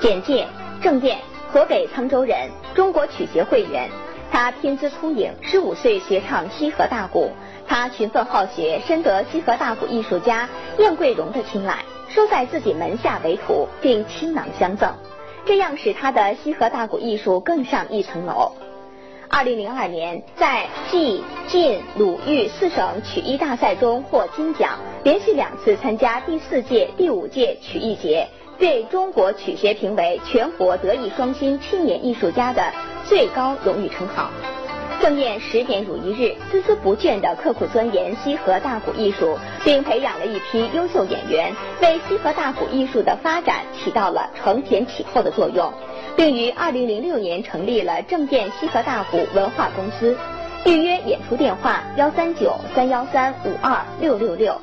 简介：郑燕，河北沧州人，中国曲协会员。他天资聪颖，十五岁学唱西河大鼓。他勤奋好学，深得西河大鼓艺术家燕桂荣的青睐，收在自己门下为徒，并倾囊相赠，这样使他的西河大鼓艺术更上一层楼。二零零二年，在冀、晋、鲁、豫四省曲艺大赛中获金奖，连续两次参加第四届、第五届曲艺节，被中国曲协评为全国德艺双馨青年艺术家的最高荣誉称号。郑燕十年如一日，孜孜不倦地刻苦钻研西河大鼓艺术，并培养了一批优秀演员，为西河大鼓艺术的发展起到了承前启后的作用。并于二零零六年成立了郑燕西河大鼓文化公司，预约演出电话幺三九三幺三五二六六六。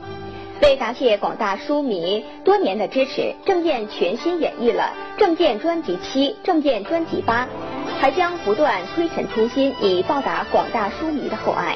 为答谢广大书迷多年的支持，郑燕全新演绎了郑燕专辑七、郑燕专辑八，还将不断推陈出新，以报答广大书迷的厚爱。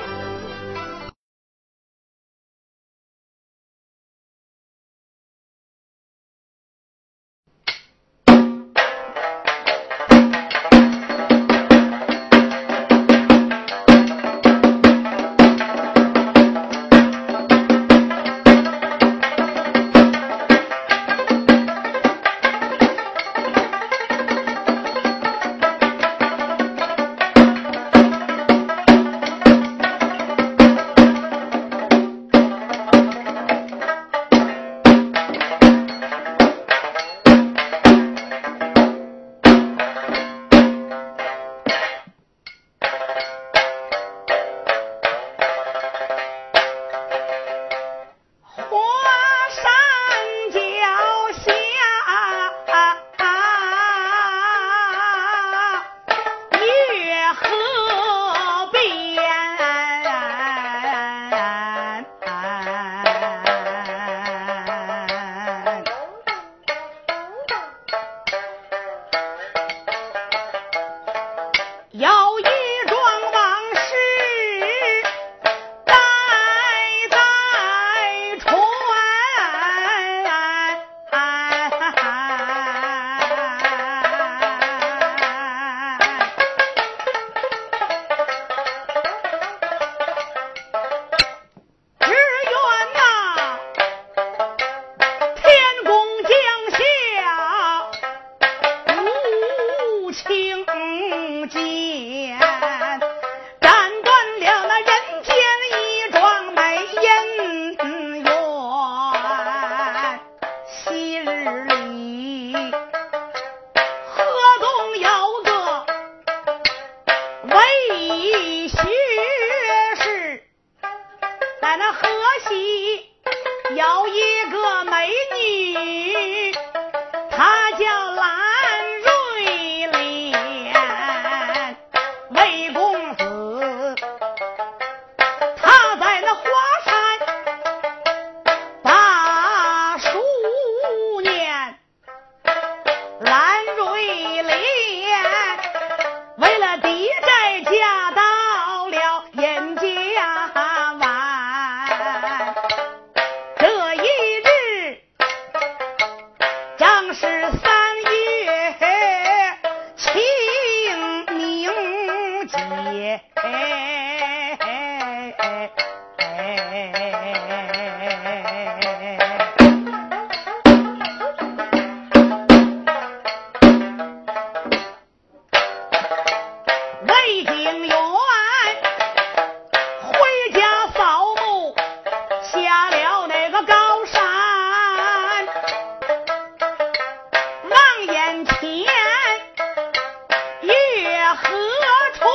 何处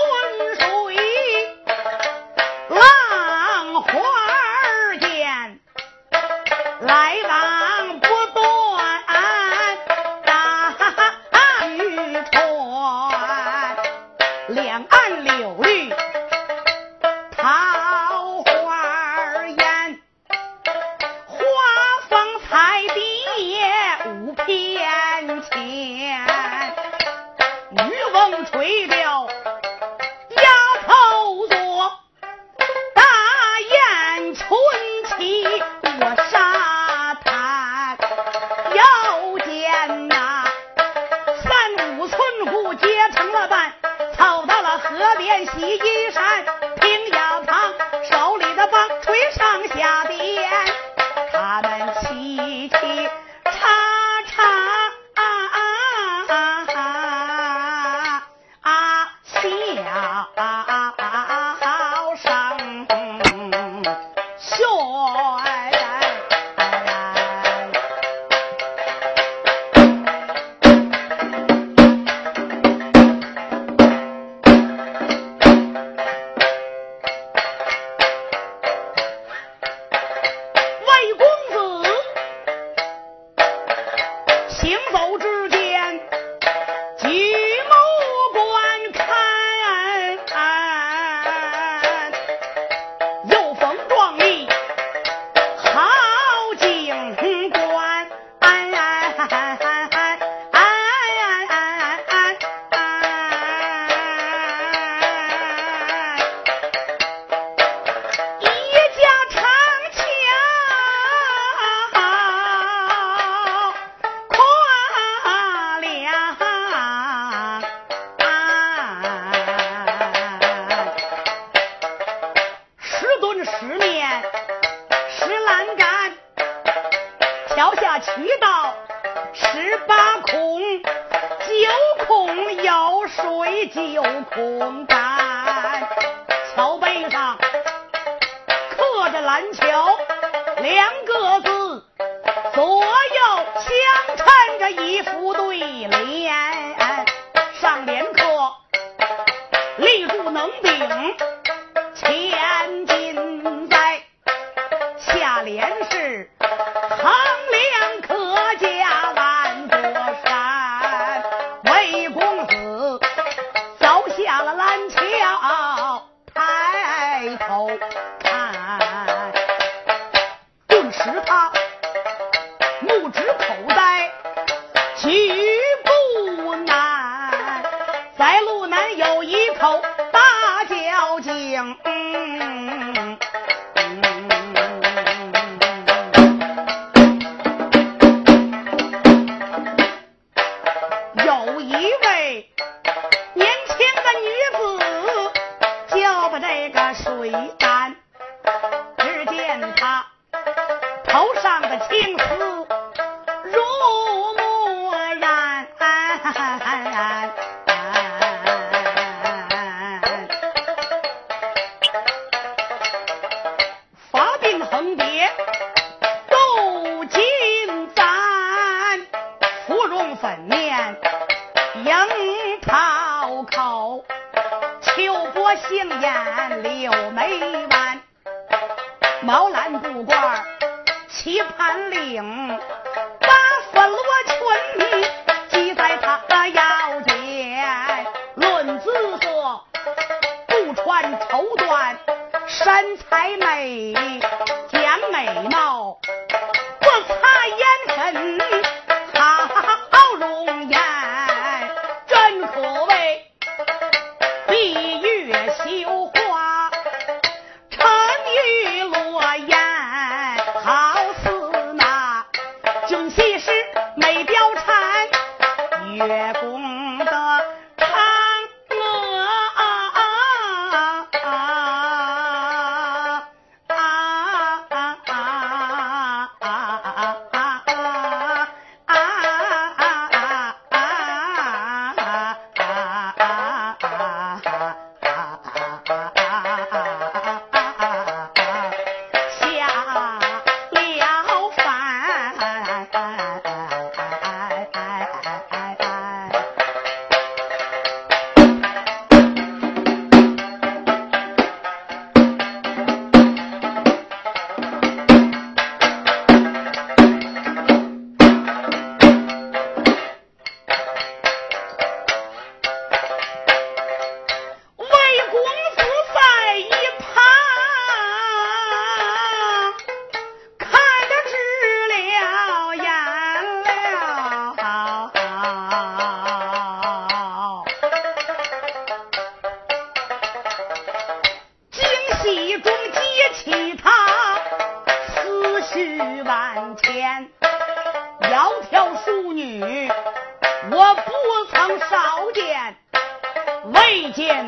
月光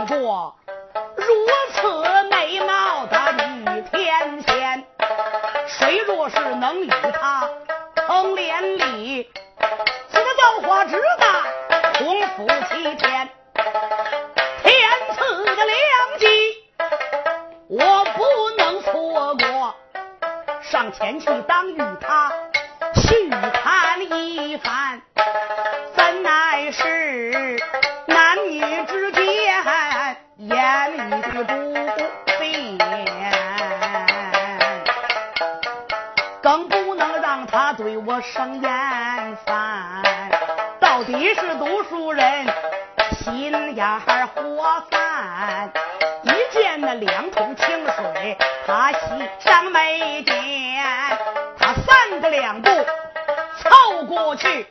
若如此美貌的女天仙谁若是能与她成连理此的造化之大同福齐天。天赐的良机我不能错过。上前去当与她去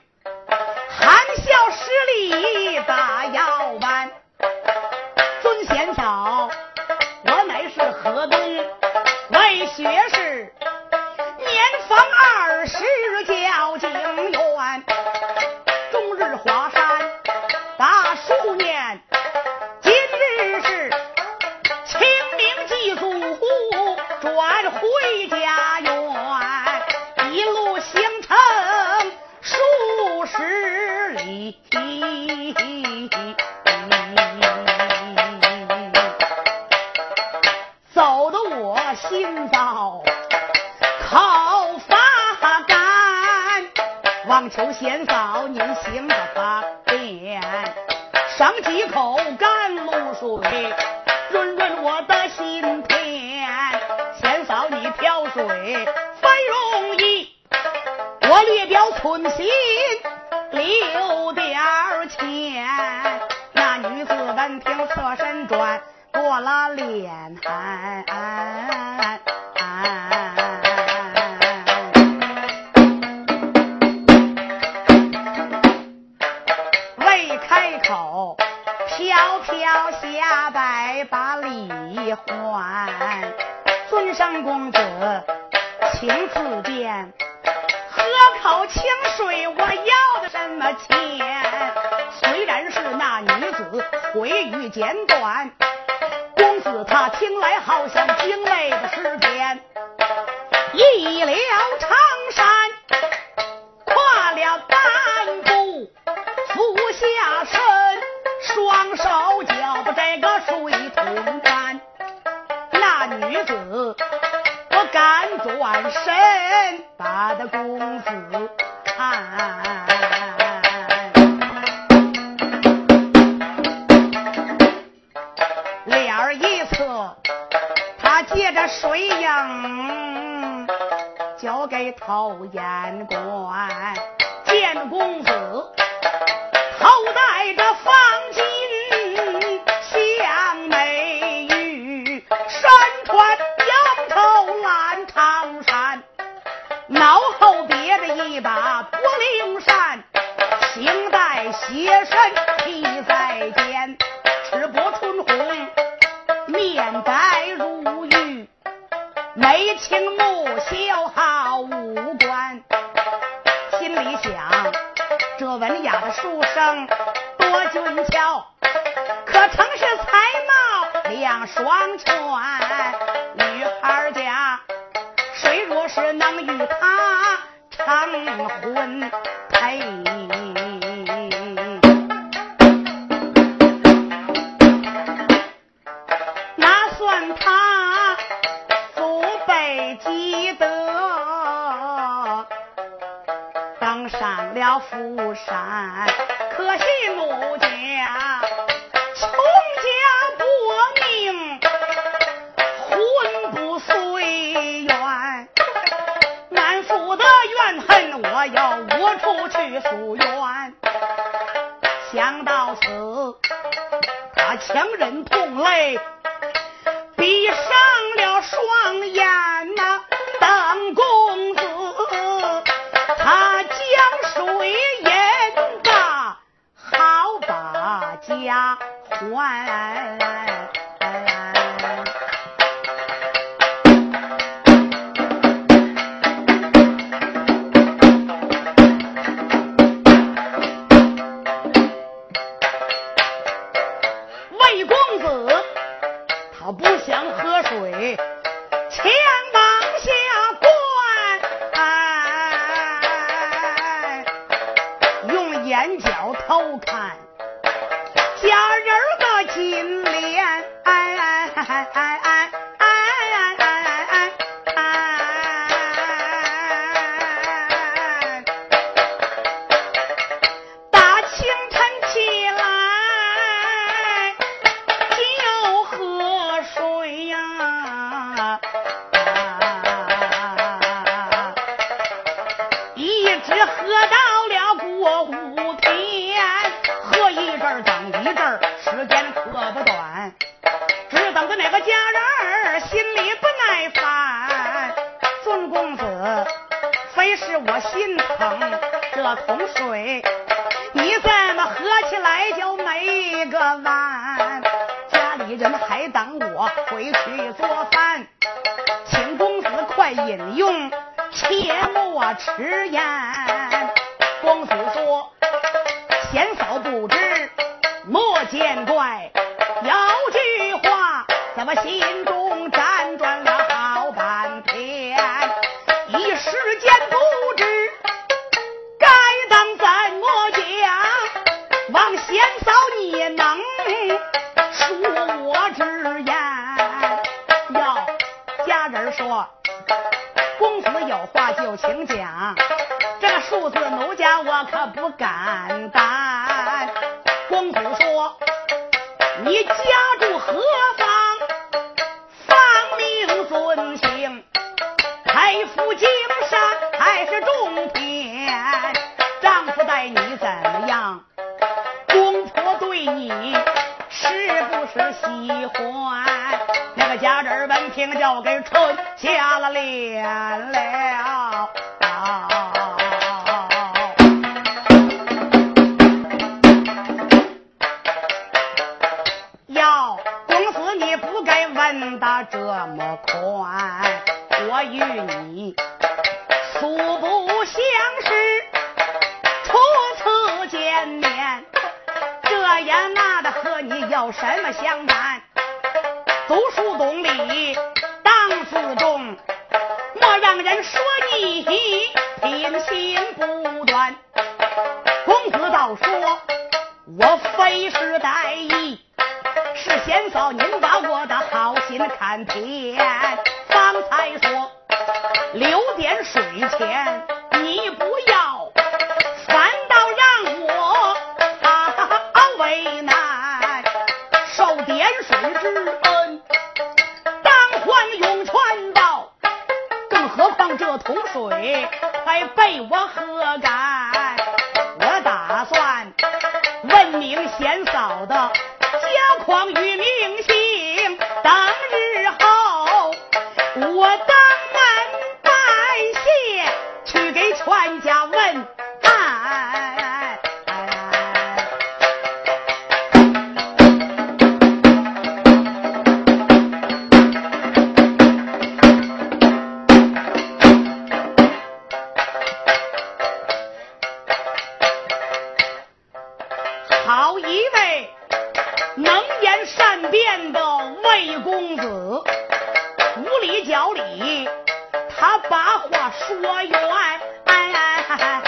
求贤嫂您行个方便赏几口甘露水润润我的心田。贤嫂你挑水分容易我略表寸心留点儿钱。那女子闻听侧身转简短。公子他听来好像精卫嗯，交给陶言官，见公子，头戴着。冤，满腹的怨恨，我要我出去诉冤。想到此，他强忍痛泪。哪个家人心里不耐烦？尊公子，非是我心疼这桶水，你怎么喝起来就没个完？家里人还等我回去做饭，请公子快饮用，切莫迟延。公子说。这么快，我与你素不相识，初次见面，这样那的和你有什么相干？读书懂礼当自重，莫让人说你品行不端。公子倒说，我非是歹意。是贤嫂，您把我的好心看偏。方才说留点水钱，有一位能言善辩的魏公子无理搅理他把话说圆。哎哎哎哎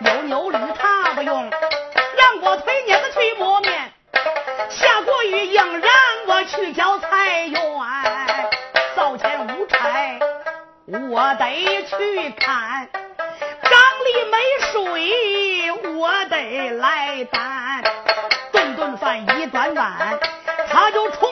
有牛驴，他不用；让我推碾子，去磨面；下过雨硬，让我去浇菜园；灶前无柴，我得去砍；缸里没水，我得来担；顿顿饭一端碗，他就冲。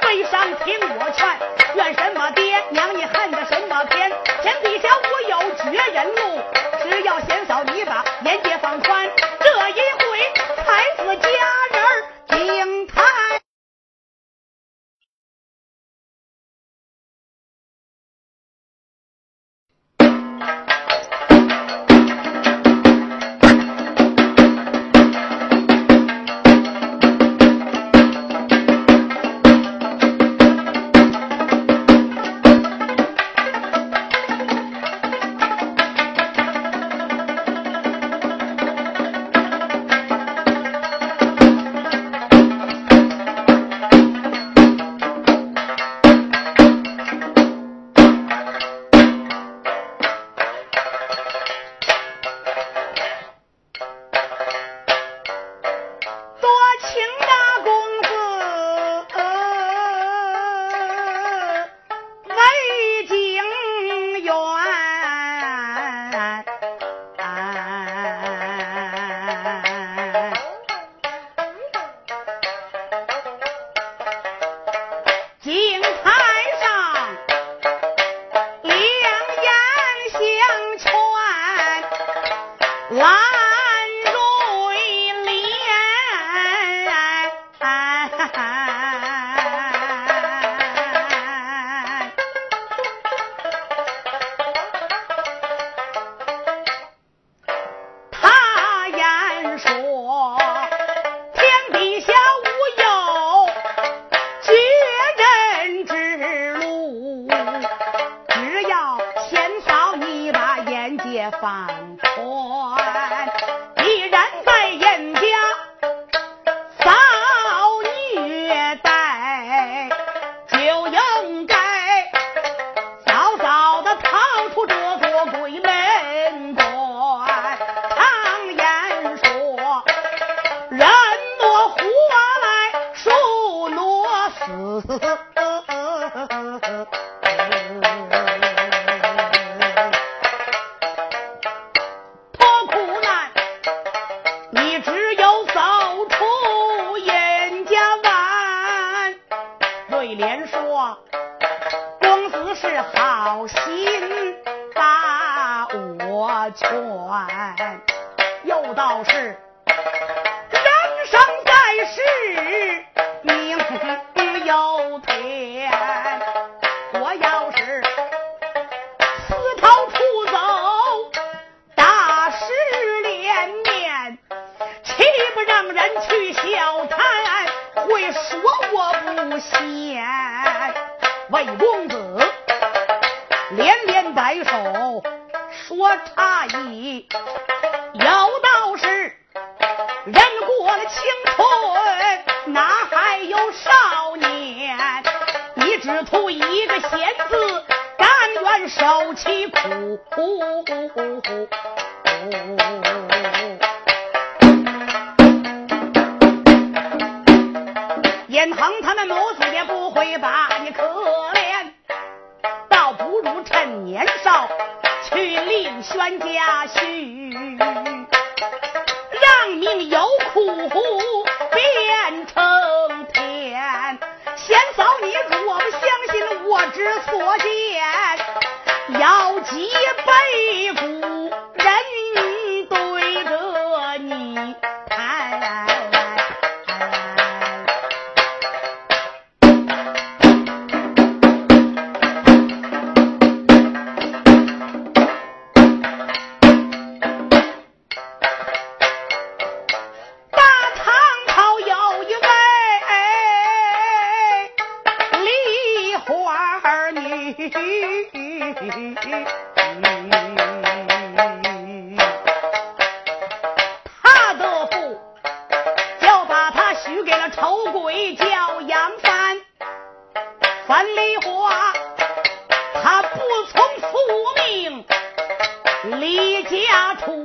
悲伤听我劝怨什么爹娘你恨的什么天天底下无有绝人路只要贤嫂你把年节放西魏公子连连摆手说：“诧异，有道是，人过了青春，哪还有少年？你只图一个贤字，甘愿受其苦。”他的父就把他许给了丑鬼叫杨帆。樊梨花他不从父命离家出。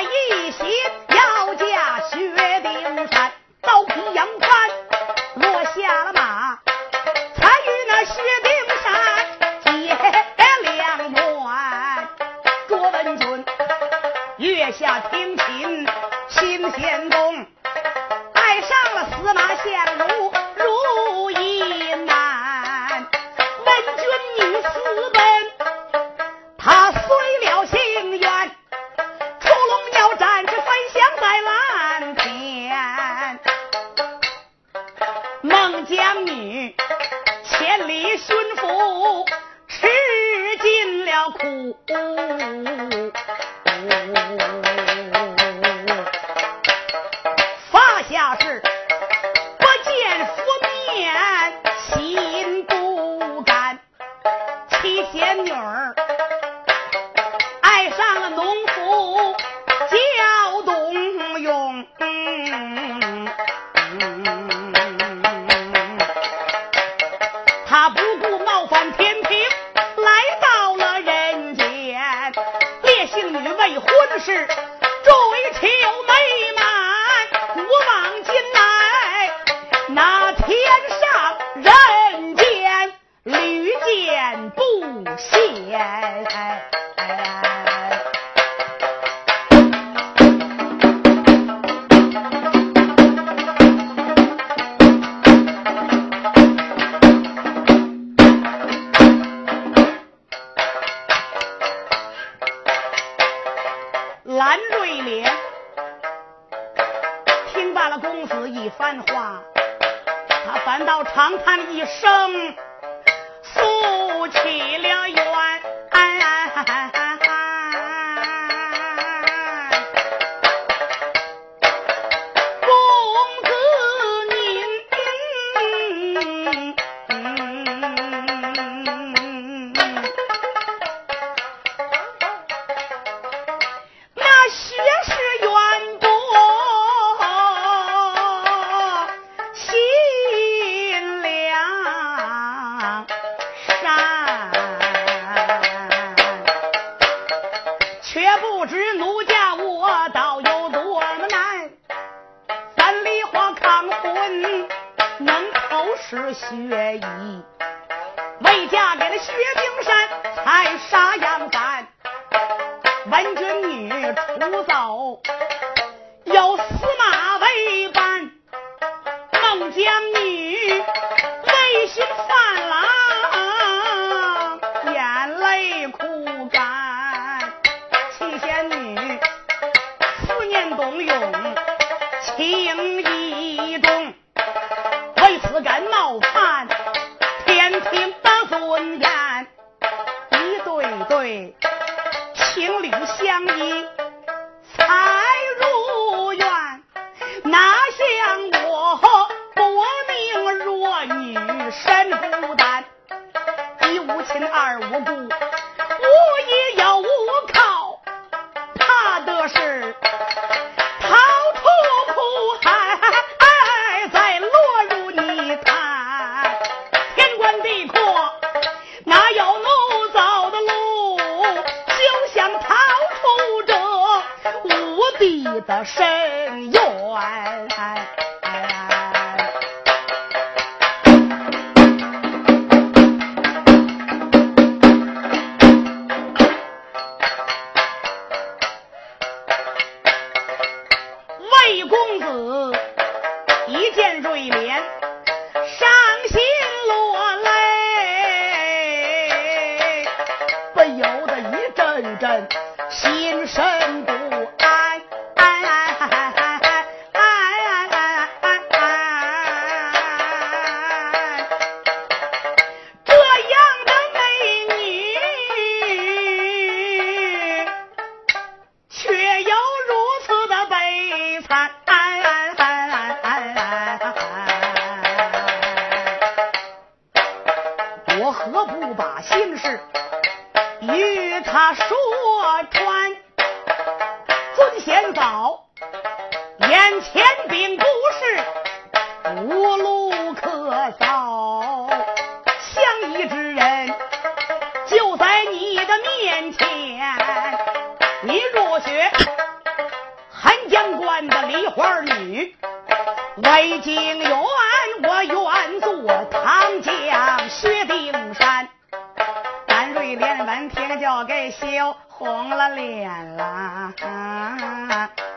一心一仙女儿爱上了农夫。薛姨为嫁给了薛丁山才杀杨帆文君女出走啊。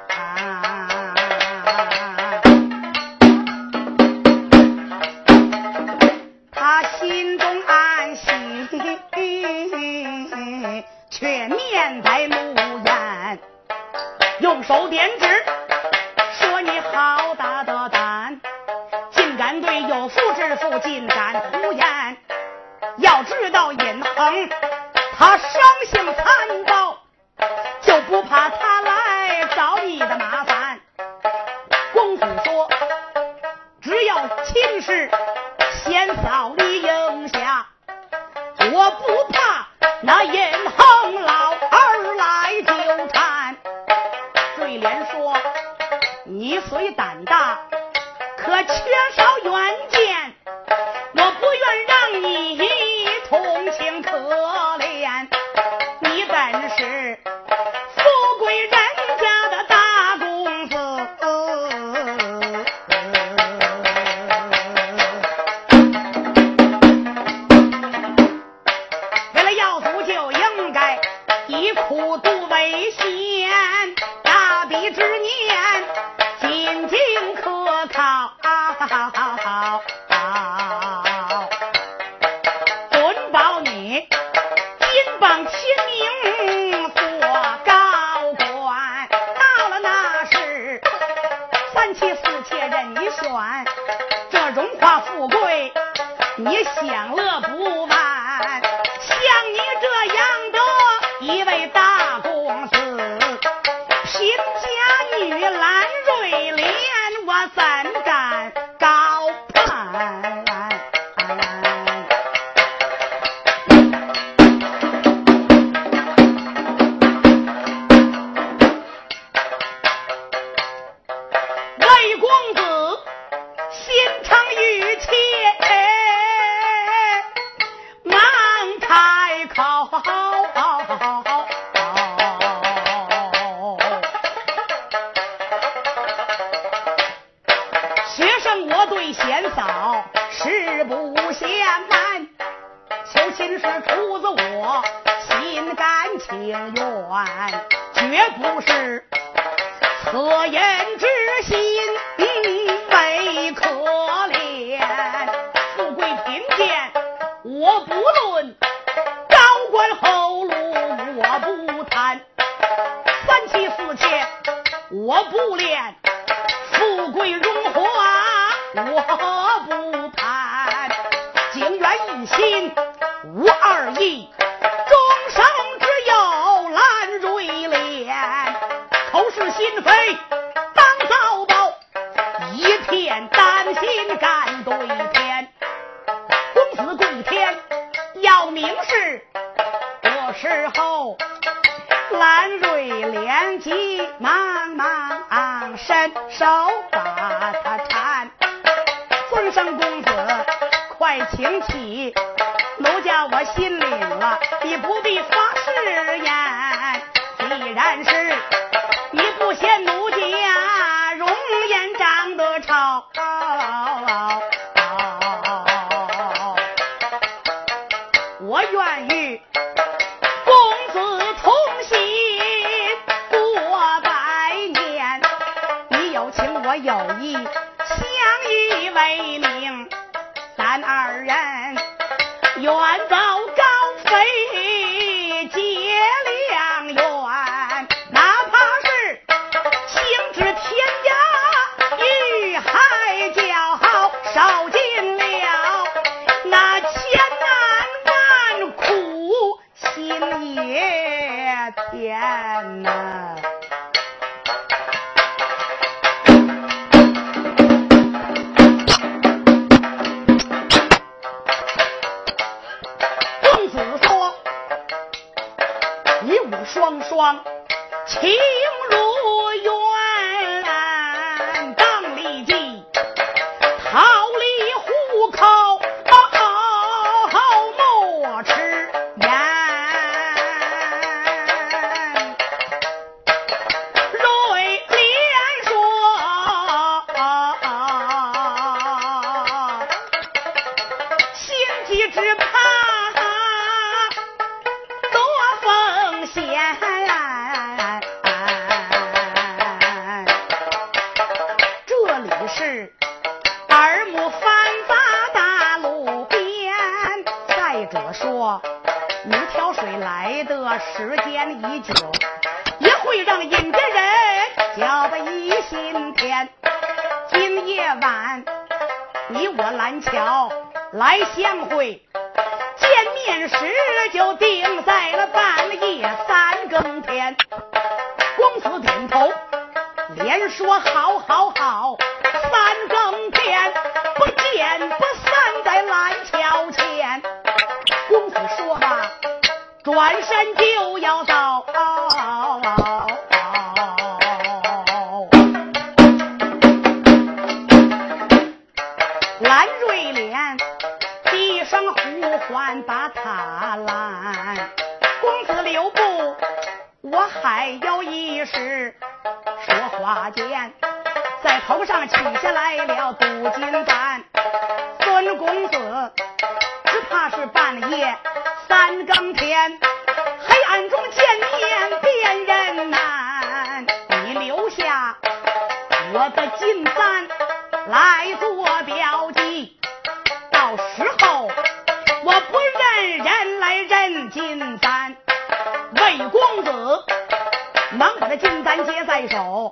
享乐不心无二意光情如蓝瑞莲低声呼唤把他拦，公子留步，我还有一事。说话间，在头上取下来了镀金簪，孙公子只怕是半夜三更天，黑暗中见面辨人难。你留下我的金簪。来做标记。到时候我不认人来认金簪，魏公子能把这金簪接在手。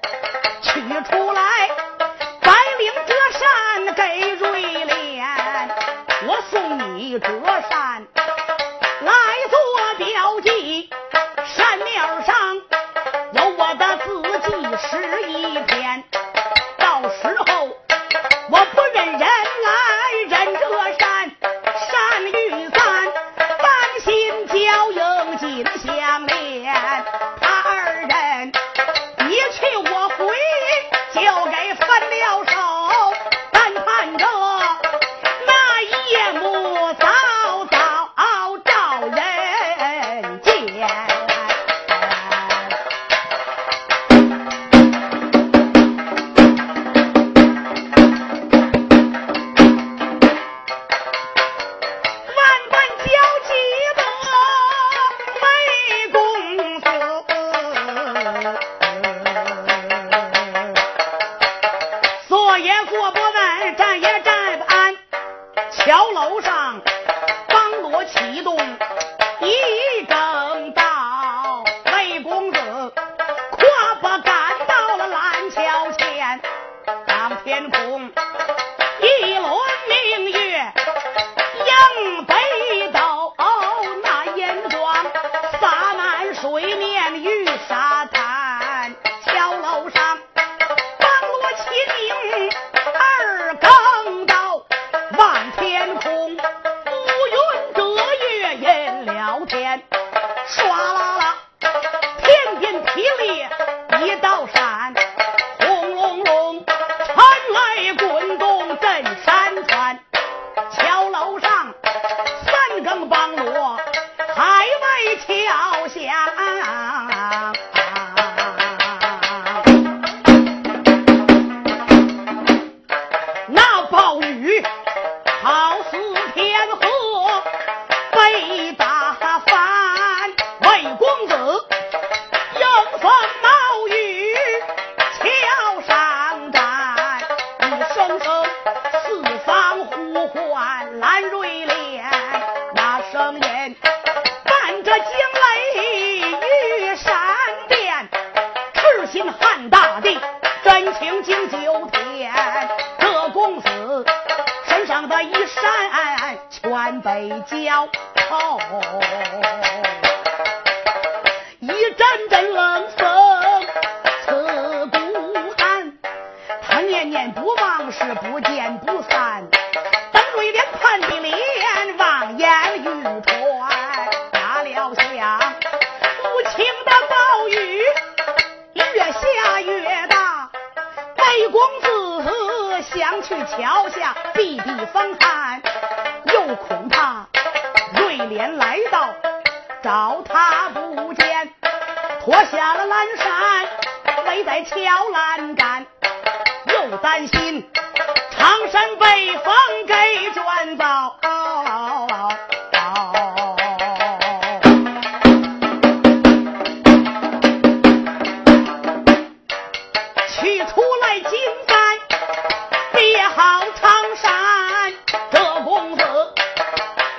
山，这公子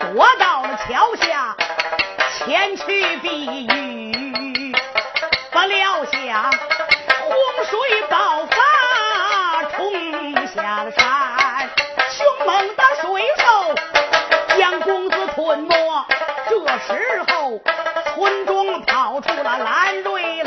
躲到了桥下，前去避雨，不料想洪水爆发，冲下了山，凶猛的水兽将公子吞没。这时候，村中跑出了蓝瑞。